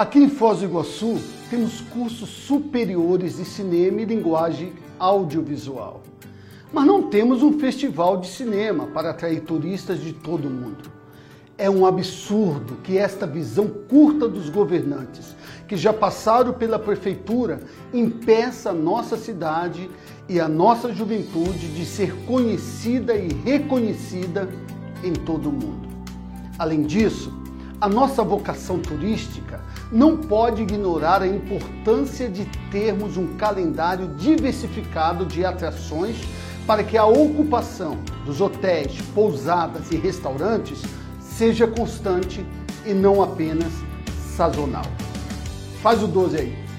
Aqui em Foz do Iguaçu temos cursos superiores de cinema e linguagem audiovisual. Mas não temos um festival de cinema para atrair turistas de todo o mundo. É um absurdo que esta visão curta dos governantes, que já passaram pela prefeitura, impeça a nossa cidade e a nossa juventude de ser conhecida e reconhecida em todo o mundo. Além disso, a nossa vocação turística não pode ignorar a importância de termos um calendário diversificado de atrações para que a ocupação dos hotéis, pousadas e restaurantes seja constante e não apenas sazonal. Faz o 12 aí.